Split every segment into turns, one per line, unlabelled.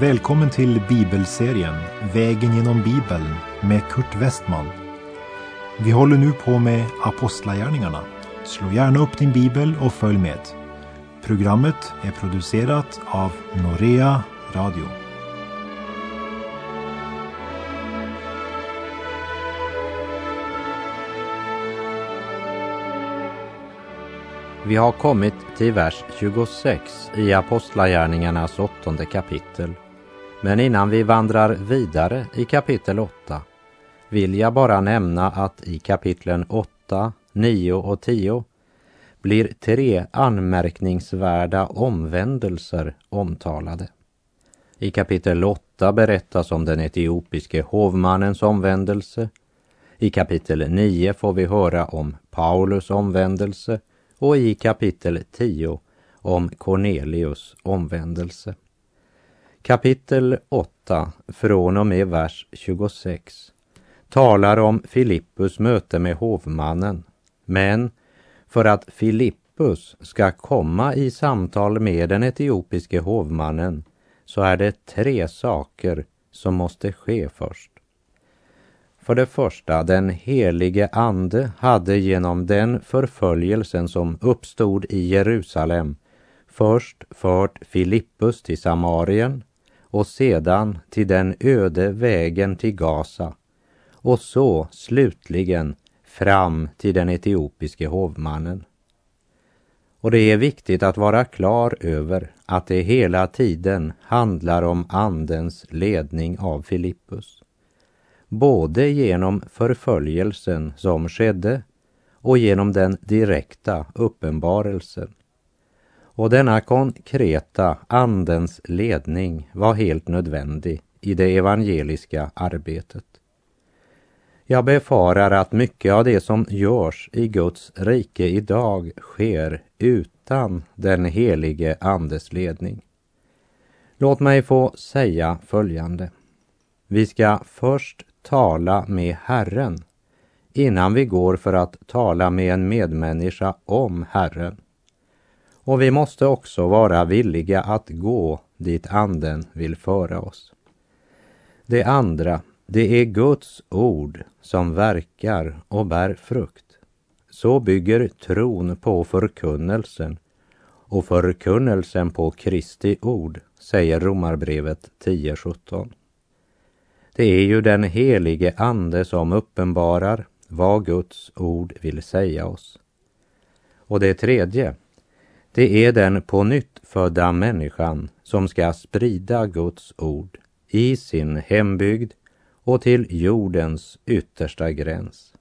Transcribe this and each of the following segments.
Välkommen till bibelserien Vägen genom Bibeln med Kurt Westman. Vi håller nu på med Apostlagärningarna. Slå gärna upp din bibel och följ med. Programmet är producerat av Norea Radio.
Vi har kommit till vers 26 i Apostlagärningarnas åttonde kapitel. Men innan vi vandrar vidare i kapitel 8 vill jag bara nämna att i kapitlen 8, 9 och 10 blir tre anmärkningsvärda omvändelser omtalade. I kapitel 8 berättas om den etiopiske hovmannens omvändelse. I kapitel 9 får vi höra om Paulus omvändelse och i kapitel 10 om Cornelius omvändelse. Kapitel 8 från och med vers 26 talar om Filippus möte med hovmannen. Men för att Filippus ska komma i samtal med den etiopiske hovmannen så är det tre saker som måste ske först. För det första, den helige ande hade genom den förföljelsen som uppstod i Jerusalem först fört Filippus till Samarien och sedan till den öde vägen till Gaza och så slutligen fram till den etiopiske hovmannen. Och det är viktigt att vara klar över att det hela tiden handlar om Andens ledning av Filippus. Både genom förföljelsen som skedde och genom den direkta uppenbarelsen. Och denna konkreta Andens ledning var helt nödvändig i det evangeliska arbetet. Jag befarar att mycket av det som görs i Guds rike idag sker utan den helige Andes ledning. Låt mig få säga följande. Vi ska först tala med Herren innan vi går för att tala med en medmänniska om Herren. Och vi måste också vara villiga att gå dit Anden vill föra oss. Det andra, det är Guds ord som verkar och bär frukt. Så bygger tron på förkunnelsen och förkunnelsen på Kristi ord, säger Romarbrevet 10.17. Det är ju den helige Ande som uppenbarar vad Guds ord vill säga oss. Och det tredje, det är den på nytt födda människan som ska sprida Guds ord i sin hembygd och till jordens yttersta gräns.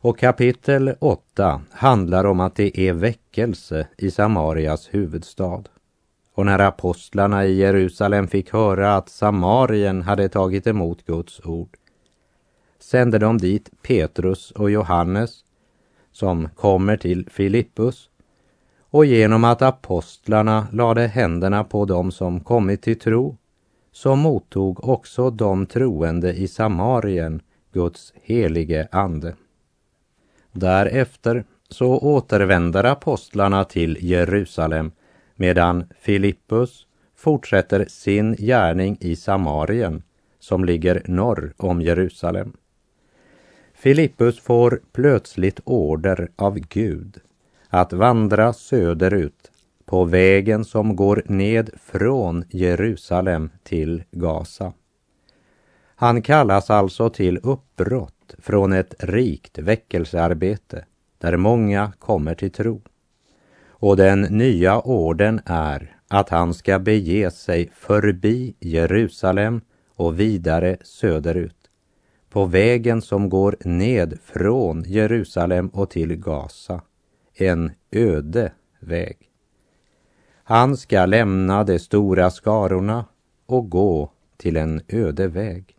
Och kapitel 8 handlar om att det är väckelse i Samarias huvudstad. Och när apostlarna i Jerusalem fick höra att Samarien hade tagit emot Guds ord sände de dit Petrus och Johannes som kommer till Filippus och genom att apostlarna lade händerna på dem som kommit till tro så mottog också de troende i Samarien Guds helige ande. Därefter så återvänder apostlarna till Jerusalem medan Filippus fortsätter sin gärning i Samarien som ligger norr om Jerusalem. Filippus får plötsligt order av Gud att vandra söderut på vägen som går ned från Jerusalem till Gaza. Han kallas alltså till uppbrott från ett rikt väckelsearbete där många kommer till tro. Och den nya orden är att han ska bege sig förbi Jerusalem och vidare söderut på vägen som går ned från Jerusalem och till Gaza. En öde väg. Han ska lämna de stora skarorna och gå till en öde väg.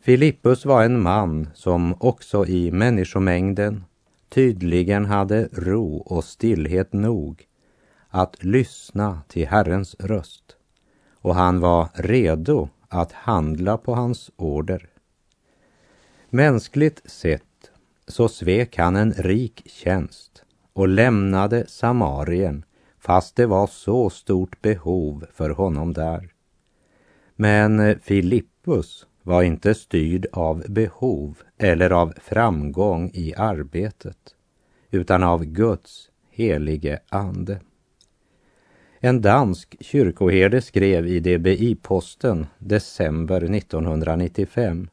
Filippus var en man som också i människomängden tydligen hade ro och stillhet nog att lyssna till Herrens röst och han var redo att handla på hans order. Mänskligt sett så svek han en rik tjänst och lämnade Samarien fast det var så stort behov för honom där. Men eh, Filippus var inte styrd av behov eller av framgång i arbetet, utan av Guds helige ande. En dansk kyrkoherde skrev i DBI-posten december 1995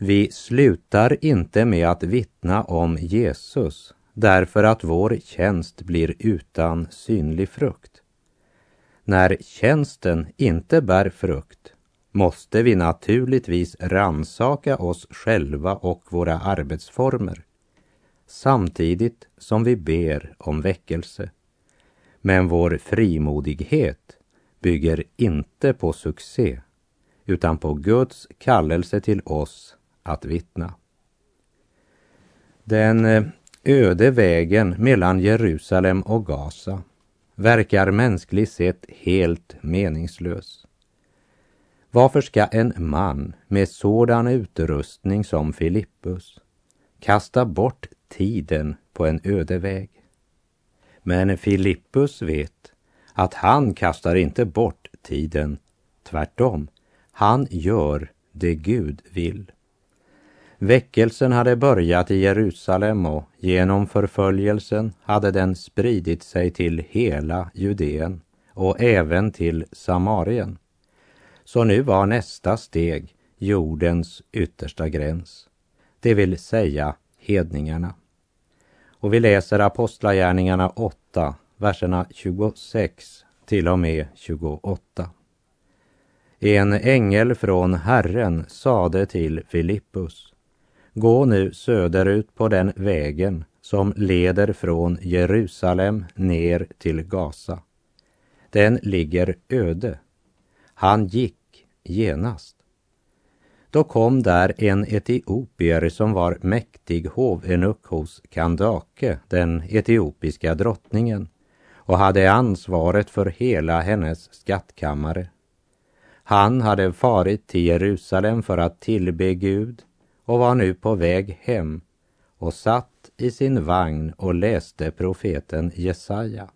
vi slutar inte med att vittna om Jesus därför att vår tjänst blir utan synlig frukt. När tjänsten inte bär frukt måste vi naturligtvis ransaka oss själva och våra arbetsformer samtidigt som vi ber om väckelse. Men vår frimodighet bygger inte på succé utan på Guds kallelse till oss att vittna. Den eh, öde vägen mellan Jerusalem och Gaza verkar mänskligt sett helt meningslös. Varför ska en man med sådan utrustning som Filippus kasta bort tiden på en öde väg? Men Filippus vet att han kastar inte bort tiden. Tvärtom, han gör det Gud vill. Väckelsen hade börjat i Jerusalem och genom förföljelsen hade den spridit sig till hela Judeen och även till Samarien. Så nu var nästa steg jordens yttersta gräns, det vill säga hedningarna. Och vi läser Apostlagärningarna 8, verserna 26 till och med 28. En ängel från Herren sade till Filippus Gå nu söderut på den vägen som leder från Jerusalem ner till Gaza. Den ligger öde. Han gick genast. Då kom där en etiopier som var mäktig hovenuck hos Kandake, den etiopiska drottningen, och hade ansvaret för hela hennes skattkammare. Han hade farit till Jerusalem för att tillbe Gud och var nu på väg hem och satt i sin vagn och läste profeten Jesaja.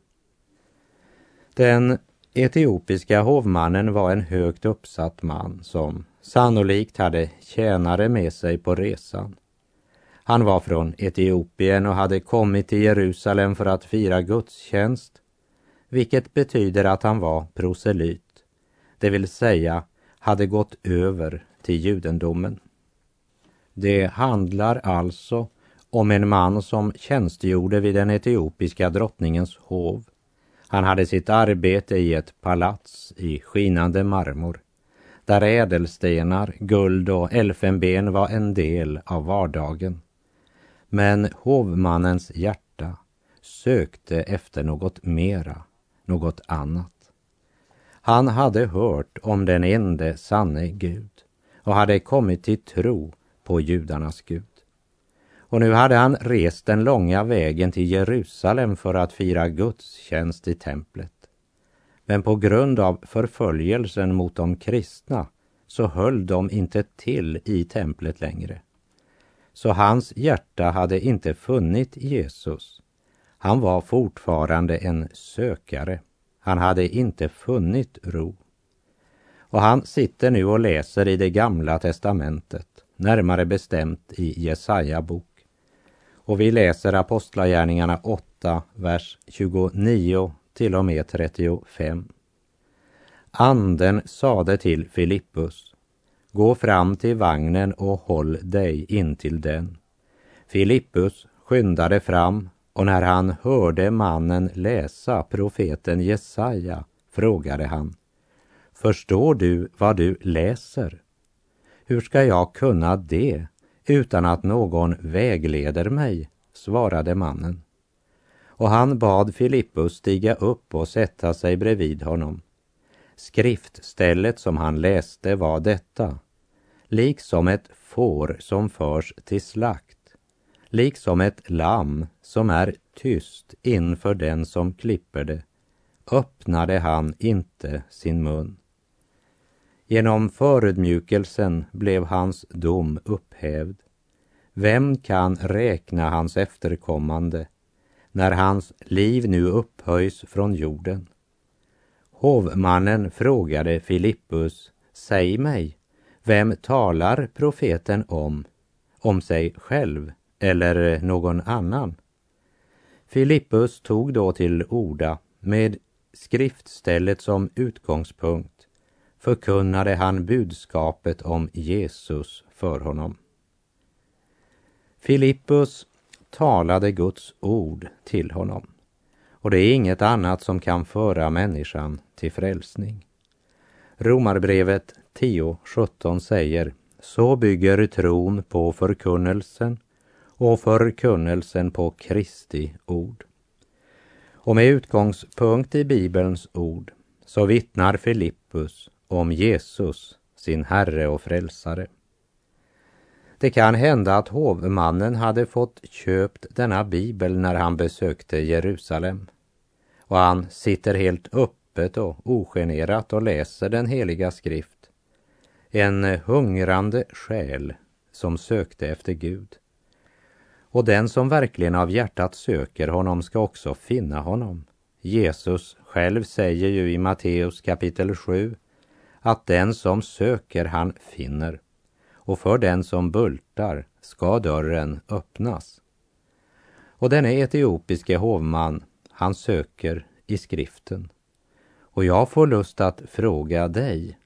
Den etiopiska hovmannen var en högt uppsatt man som sannolikt hade tjänare med sig på resan. Han var från Etiopien och hade kommit till Jerusalem för att fira gudstjänst, vilket betyder att han var proselyt, det vill säga hade gått över till judendomen. Det handlar alltså om en man som tjänstgjorde vid den etiopiska drottningens hov. Han hade sitt arbete i ett palats i skinande marmor där ädelstenar, guld och elfenben var en del av vardagen. Men hovmannens hjärta sökte efter något mera, något annat. Han hade hört om den ende sanne Gud och hade kommit till tro och judarnas Gud. Och nu hade han rest den långa vägen till Jerusalem för att fira gudstjänst i templet. Men på grund av förföljelsen mot de kristna så höll de inte till i templet längre. Så hans hjärta hade inte funnit Jesus. Han var fortfarande en sökare. Han hade inte funnit ro. Och han sitter nu och läser i det gamla testamentet närmare bestämt i Jesaja bok. Och vi läser Apostlagärningarna 8, vers 29 till och med 35. Anden sade till Filippus, gå fram till vagnen och håll dig intill den. Filippus skyndade fram och när han hörde mannen läsa profeten Jesaja frågade han, förstår du vad du läser? Hur ska jag kunna det utan att någon vägleder mig? svarade mannen. Och han bad Filippus stiga upp och sätta sig bredvid honom. Skriftstället som han läste var detta. Liksom ett får som förs till slakt, liksom ett lamm som är tyst inför den som klipper det, öppnade han inte sin mun. Genom förödmjukelsen blev hans dom upphävd. Vem kan räkna hans efterkommande när hans liv nu upphöjs från jorden? Hovmannen frågade Filippus, säg mig, vem talar profeten om, om sig själv eller någon annan? Filippus tog då till orda med skriftstället som utgångspunkt förkunnade han budskapet om Jesus för honom. Filippus talade Guds ord till honom. Och det är inget annat som kan föra människan till frälsning. Romarbrevet 10.17 säger Så bygger tron på förkunnelsen och förkunnelsen på Kristi ord. Och med utgångspunkt i Bibelns ord så vittnar Filippus om Jesus, sin Herre och Frälsare. Det kan hända att hovmannen hade fått köpt denna bibel när han besökte Jerusalem. Och han sitter helt öppet och ogenerat och läser den heliga skrift. En hungrande själ som sökte efter Gud. Och den som verkligen av hjärtat söker honom ska också finna honom. Jesus själv säger ju i Matteus kapitel 7 att den som söker han finner och för den som bultar ska dörren öppnas. Och denne etiopiske hovman, han söker i skriften. Och jag får lust att fråga dig,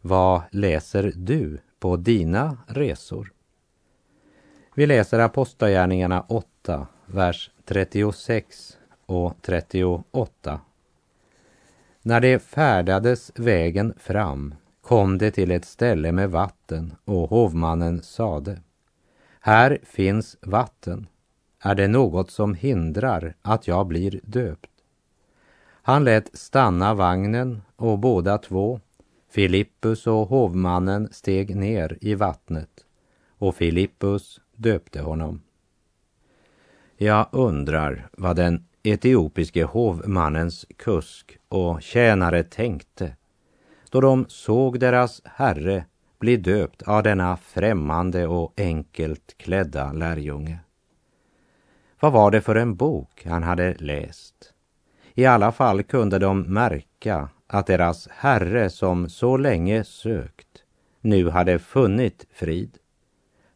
vad läser du på dina resor? Vi läser Apostlagärningarna 8, vers 36 och 38. När det färdades vägen fram kom det till ett ställe med vatten och hovmannen sade Här finns vatten. Är det något som hindrar att jag blir döpt? Han lät stanna vagnen och båda två, Filippus och hovmannen, steg ner i vattnet och Filippus döpte honom. Jag undrar vad den etiopiske hovmannens kusk och tjänare tänkte då de såg deras herre bli döpt av denna främmande och enkelt klädda lärjunge. Vad var det för en bok han hade läst? I alla fall kunde de märka att deras herre som så länge sökt nu hade funnit frid.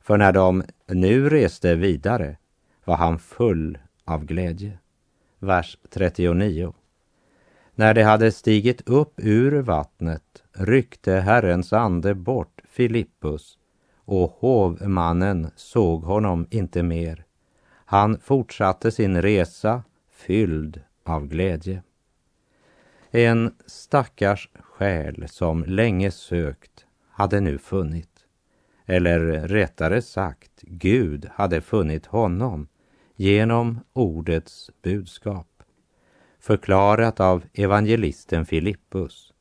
För när de nu reste vidare var han full av glädje. Vers 39. När de hade stigit upp ur vattnet ryckte Herrens ande bort Filippus och hovmannen såg honom inte mer. Han fortsatte sin resa fylld av glädje. En stackars själ som länge sökt hade nu funnit. Eller rättare sagt, Gud hade funnit honom genom ordets budskap förklarat av evangelisten Filippus,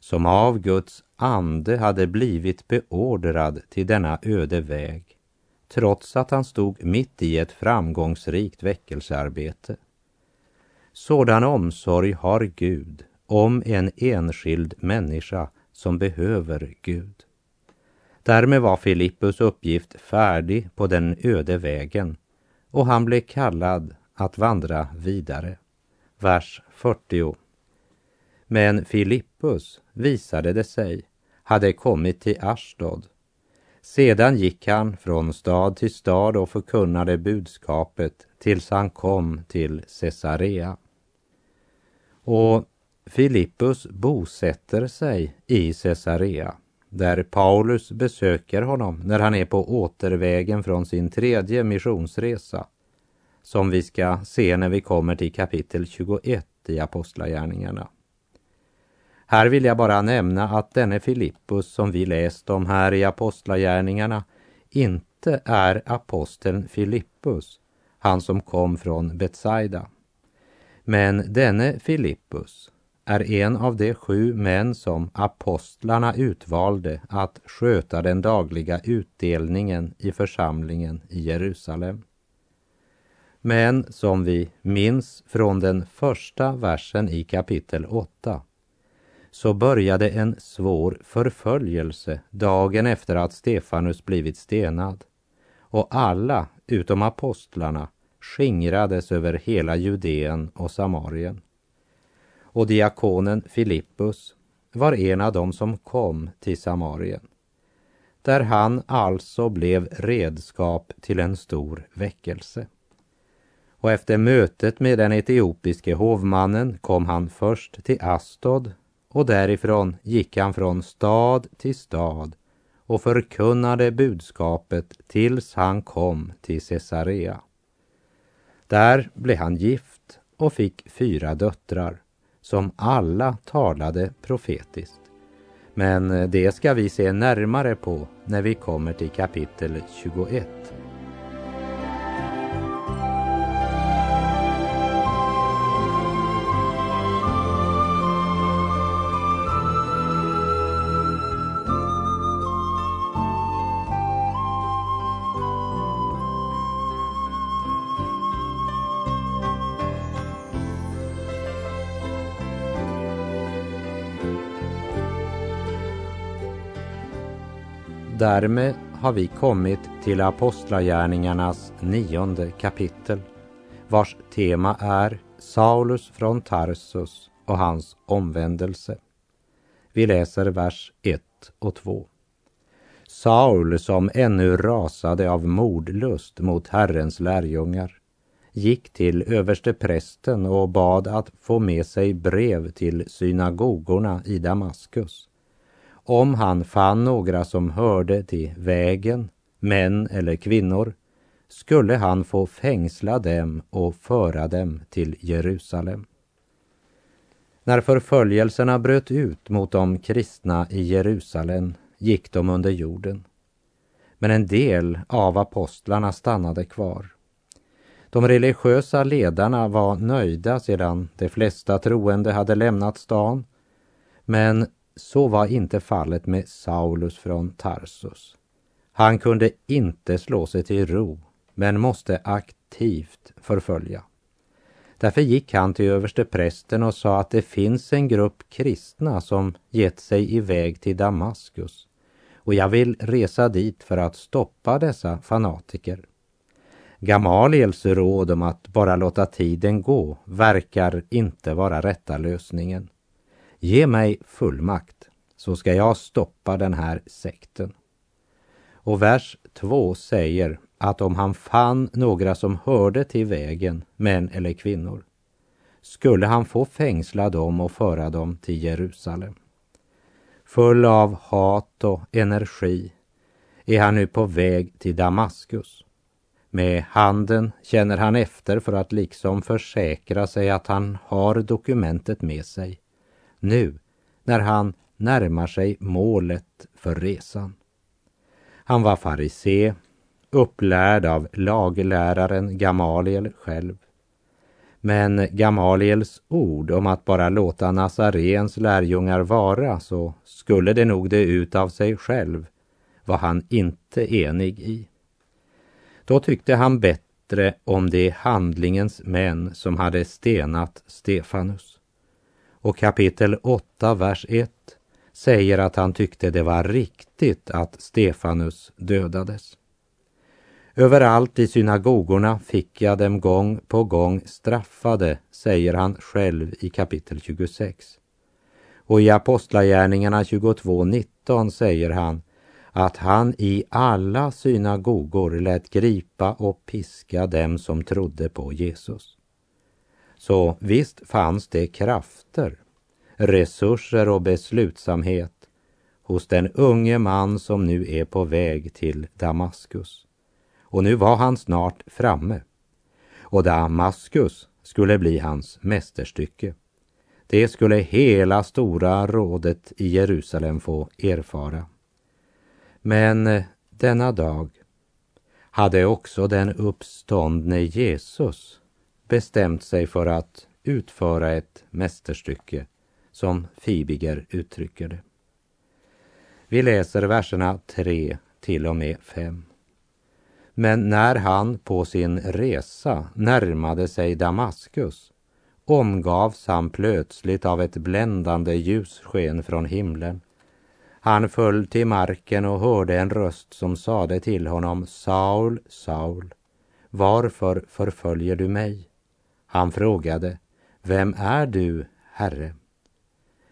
som av Guds ande hade blivit beordrad till denna öde väg, trots att han stod mitt i ett framgångsrikt väckelsearbete. Sådan omsorg har Gud om en enskild människa som behöver Gud. Därmed var Filippus uppgift färdig på den öde vägen och han blev kallad att vandra vidare vers 40. Men Filippus, visade det sig, hade kommit till Ashdod. Sedan gick han från stad till stad och förkunnade budskapet tills han kom till Caesarea. Och Filippus bosätter sig i Caesarea där Paulus besöker honom när han är på återvägen från sin tredje missionsresa som vi ska se när vi kommer till kapitel 21 i Apostlagärningarna. Här vill jag bara nämna att denne Filippus som vi läst om här i Apostlagärningarna inte är aposteln Filippus, han som kom från Betsaida. Men denne Filippus är en av de sju män som apostlarna utvalde att sköta den dagliga utdelningen i församlingen i Jerusalem. Men som vi minns från den första versen i kapitel 8 så började en svår förföljelse dagen efter att Stefanus blivit stenad och alla utom apostlarna skingrades över hela Judeen och Samarien och diakonen Filippus var en av dem som kom till Samarien, där han alltså blev redskap till en stor väckelse. Och efter mötet med den etiopiske hovmannen kom han först till Astod och därifrån gick han från stad till stad och förkunnade budskapet tills han kom till Caesarea. Där blev han gift och fick fyra döttrar som alla talade profetiskt. Men eh, det ska vi se närmare på när vi kommer till kapitel 21. Därmed har vi kommit till Apostlagärningarnas nionde kapitel vars tema är Saulus från Tarsus och hans omvändelse. Vi läser vers 1 och 2. Saul, som ännu rasade av mordlust mot Herrens lärjungar, gick till översteprästen och bad att få med sig brev till synagogorna i Damaskus om han fann några som hörde till vägen, män eller kvinnor, skulle han få fängsla dem och föra dem till Jerusalem. När förföljelserna bröt ut mot de kristna i Jerusalem gick de under jorden. Men en del av apostlarna stannade kvar. De religiösa ledarna var nöjda sedan de flesta troende hade lämnat stan. Men så var inte fallet med Saulus från Tarsus. Han kunde inte slå sig till ro, men måste aktivt förfölja. Därför gick han till översteprästen och sa att det finns en grupp kristna som gett sig iväg till Damaskus och jag vill resa dit för att stoppa dessa fanatiker. Gamaliels råd om att bara låta tiden gå verkar inte vara rätta lösningen. Ge mig fullmakt så ska jag stoppa den här sekten. Och vers 2 säger att om han fann några som hörde till vägen, män eller kvinnor, skulle han få fängsla dem och föra dem till Jerusalem. Full av hat och energi är han nu på väg till Damaskus. Med handen känner han efter för att liksom försäkra sig att han har dokumentet med sig nu när han närmar sig målet för resan. Han var farisé, upplärd av lagläraren Gamaliel själv. Men Gamaliels ord om att bara låta Nazarens lärjungar vara så skulle det nog det ut av sig själv var han inte enig i. Då tyckte han bättre om de handlingens män som hade stenat Stefanus och kapitel 8, vers 1 säger att han tyckte det var riktigt att Stefanus dödades. Överallt i synagogorna fick jag dem gång på gång straffade, säger han själv i kapitel 26. Och i Apostlagärningarna 22.19 säger han att han i alla synagogor lät gripa och piska dem som trodde på Jesus. Så visst fanns det krafter, resurser och beslutsamhet hos den unge man som nu är på väg till Damaskus. Och nu var han snart framme. Och Damaskus skulle bli hans mästerstycke. Det skulle hela stora rådet i Jerusalem få erfara. Men eh, denna dag hade också den uppståndne Jesus bestämt sig för att utföra ett mästerstycke, som Fibiger uttrycker det. Vi läser verserna 3 till och med 5. Men när han på sin resa närmade sig Damaskus omgavs han plötsligt av ett bländande ljussken från himlen. Han föll till marken och hörde en röst som sade till honom Saul, Saul, varför förföljer du mig? Han frågade, Vem är du, Herre.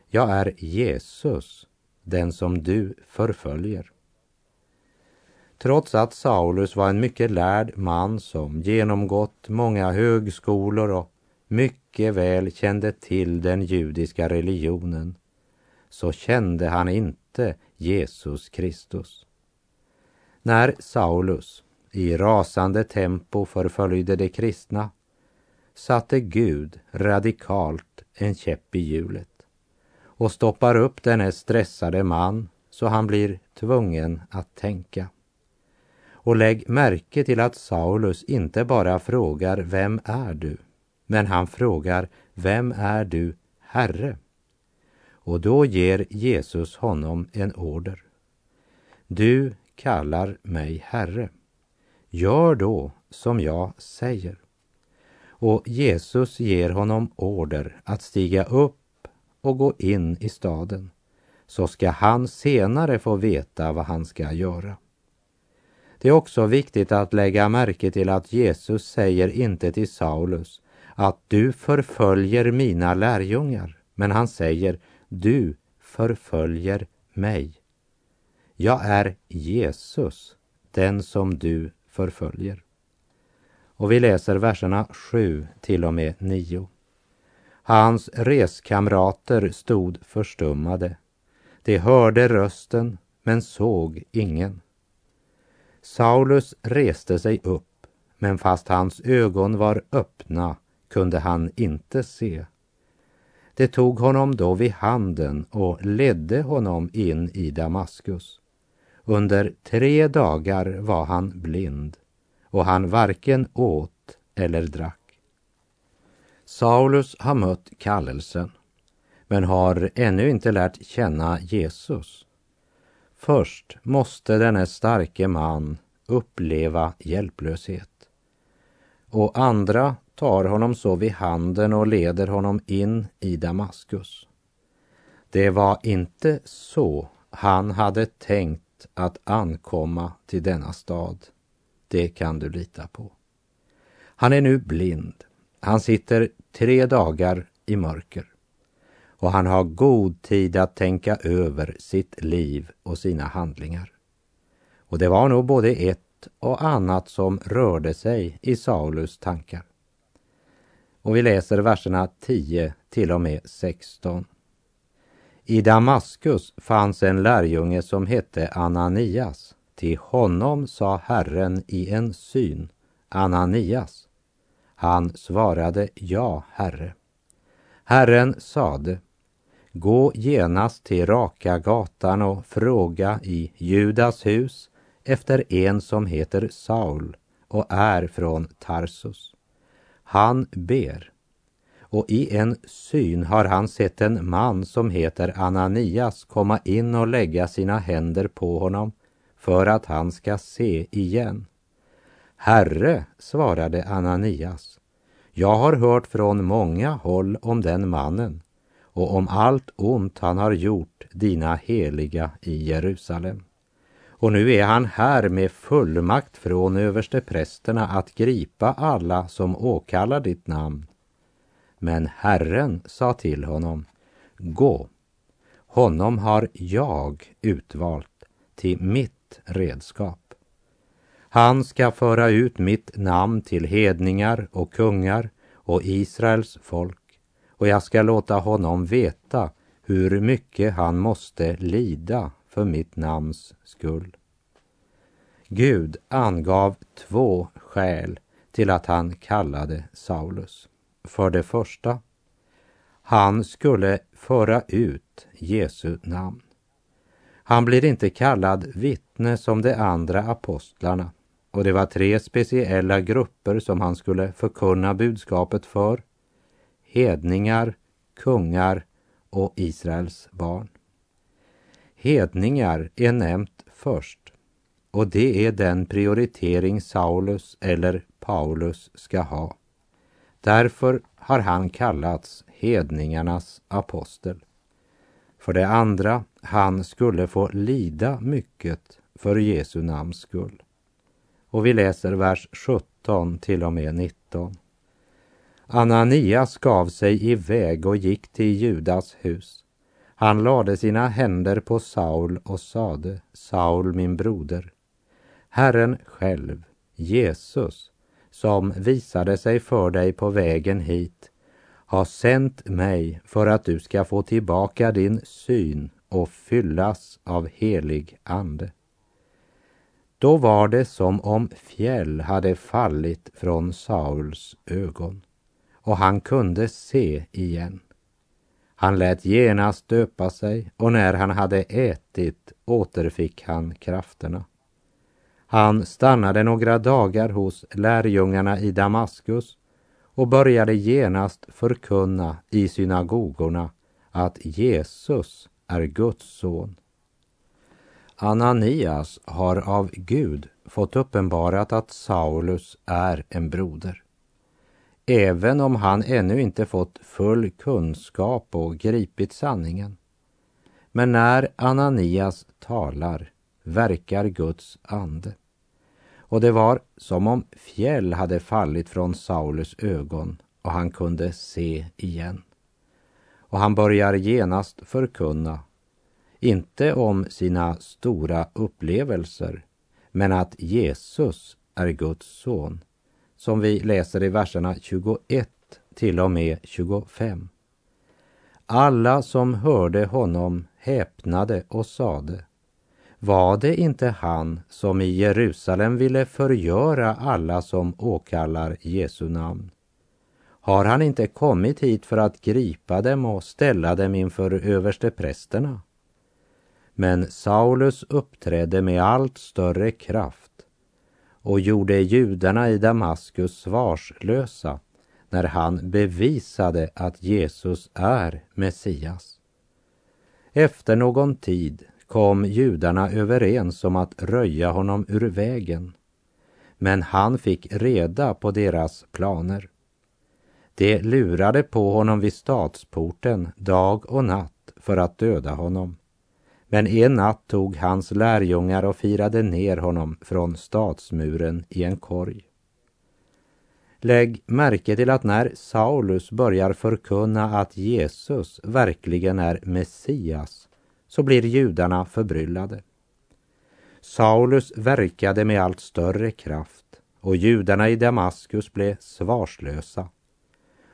Jag är Jesus, den som du förföljer. Trots att Saulus var en mycket lärd man som genomgått många högskolor och mycket väl kände till den judiska religionen så kände han inte Jesus Kristus. När Saulus i rasande tempo förföljde de kristna satte Gud radikalt en käpp i hjulet och stoppar upp denne stressade man så han blir tvungen att tänka. Och lägg märke till att Saulus inte bara frågar Vem är du? Men han frågar Vem är du, Herre? Och då ger Jesus honom en order. Du kallar mig Herre. Gör då som jag säger. Och Jesus ger honom order att stiga upp och gå in i staden. Så ska han senare få veta vad han ska göra. Det är också viktigt att lägga märke till att Jesus säger inte till Saulus att du förföljer mina lärjungar, men han säger du förföljer mig. Jag är Jesus, den som du förföljer. Och vi läser verserna 7 till och med 9. Hans reskamrater stod förstummade. De hörde rösten men såg ingen. Saulus reste sig upp, men fast hans ögon var öppna kunde han inte se. Det tog honom då vid handen och ledde honom in i Damaskus. Under tre dagar var han blind och han varken åt eller drack. Saulus har mött kallelsen men har ännu inte lärt känna Jesus. Först måste denne starke man uppleva hjälplöshet. Och andra tar honom så vid handen och leder honom in i Damaskus. Det var inte så han hade tänkt att ankomma till denna stad. Det kan du lita på. Han är nu blind. Han sitter tre dagar i mörker och han har god tid att tänka över sitt liv och sina handlingar. Och det var nog både ett och annat som rörde sig i Saulus tankar. Och vi läser verserna 10 till och med 16. I Damaskus fanns en lärjunge som hette Ananias. Till honom sa Herren i en syn, Ananias. Han svarade, ja, Herre. Herren sade, gå genast till Raka gatan och fråga i Judas hus efter en som heter Saul och är från Tarsus. Han ber. Och i en syn har han sett en man som heter Ananias komma in och lägga sina händer på honom för att han ska se igen. Herre, svarade Ananias, jag har hört från många håll om den mannen och om allt ont han har gjort dina heliga i Jerusalem. Och nu är han här med fullmakt från översteprästerna att gripa alla som åkallar ditt namn. Men Herren sa till honom, gå, honom har jag utvalt till mitt redskap. Han ska föra ut mitt namn till hedningar och kungar och Israels folk och jag ska låta honom veta hur mycket han måste lida för mitt namns skull. Gud angav två skäl till att han kallade Saulus. För det första, han skulle föra ut Jesu namn. Han blir inte kallad vittne som de andra apostlarna och det var tre speciella grupper som han skulle förkunna budskapet för. Hedningar, kungar och Israels barn. Hedningar är nämnt först och det är den prioritering Saulus eller Paulus ska ha. Därför har han kallats hedningarnas apostel. För det andra, han skulle få lida mycket för Jesu namns skull. Och vi läser vers 17 till och med 19. Ananias gav sig iväg och gick till Judas hus. Han lade sina händer på Saul och sade, Saul min broder, Herren själv, Jesus, som visade sig för dig på vägen hit, har sänt mig för att du ska få tillbaka din syn och fyllas av helig ande. Då var det som om fjäll hade fallit från Sauls ögon och han kunde se igen. Han lät genast döpa sig och när han hade ätit återfick han krafterna. Han stannade några dagar hos lärjungarna i Damaskus och började genast förkunna i synagogorna att Jesus är Guds son. Ananias har av Gud fått uppenbarat att Saulus är en broder. Även om han ännu inte fått full kunskap och gripit sanningen. Men när Ananias talar verkar Guds ande. Och det var som om fjäll hade fallit från Saulus ögon och han kunde se igen. Och han börjar genast förkunna, inte om sina stora upplevelser, men att Jesus är Guds son, som vi läser i verserna 21 till och med 25. Alla som hörde honom häpnade och sade, var det inte han som i Jerusalem ville förgöra alla som åkallar Jesu namn? Har han inte kommit hit för att gripa dem och ställa dem inför översteprästerna? Men Saulus uppträdde med allt större kraft och gjorde judarna i Damaskus svarslösa när han bevisade att Jesus är Messias. Efter någon tid kom judarna överens om att röja honom ur vägen. Men han fick reda på deras planer. De lurade på honom vid stadsporten dag och natt för att döda honom. Men en natt tog hans lärjungar och firade ner honom från stadsmuren i en korg. Lägg märke till att när Saulus börjar förkunna att Jesus verkligen är Messias så blir judarna förbryllade. Saulus verkade med allt större kraft och judarna i Damaskus blev svarslösa.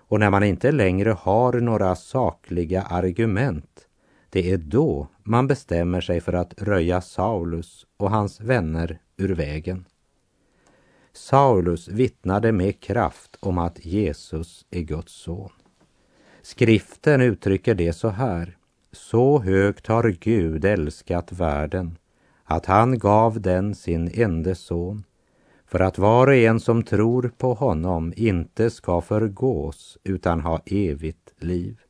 Och när man inte längre har några sakliga argument, det är då man bestämmer sig för att röja Saulus och hans vänner ur vägen. Saulus vittnade med kraft om att Jesus är Guds son. Skriften uttrycker det så här. Så högt har Gud älskat världen att han gav den sin ende son för att var och en som tror på honom inte ska förgås utan ha evigt liv.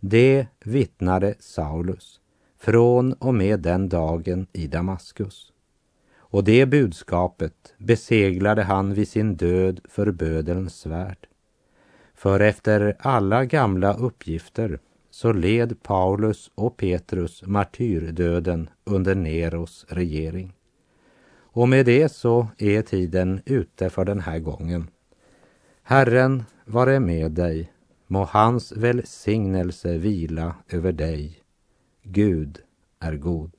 Det vittnade Saulus från och med den dagen i Damaskus. Och det budskapet beseglade han vid sin död för bödelns svärd. För efter alla gamla uppgifter så led Paulus och Petrus martyrdöden under Neros regering. Och med det så är tiden ute för den här gången. Herren vare med dig, må hans välsignelse vila över dig. Gud är god.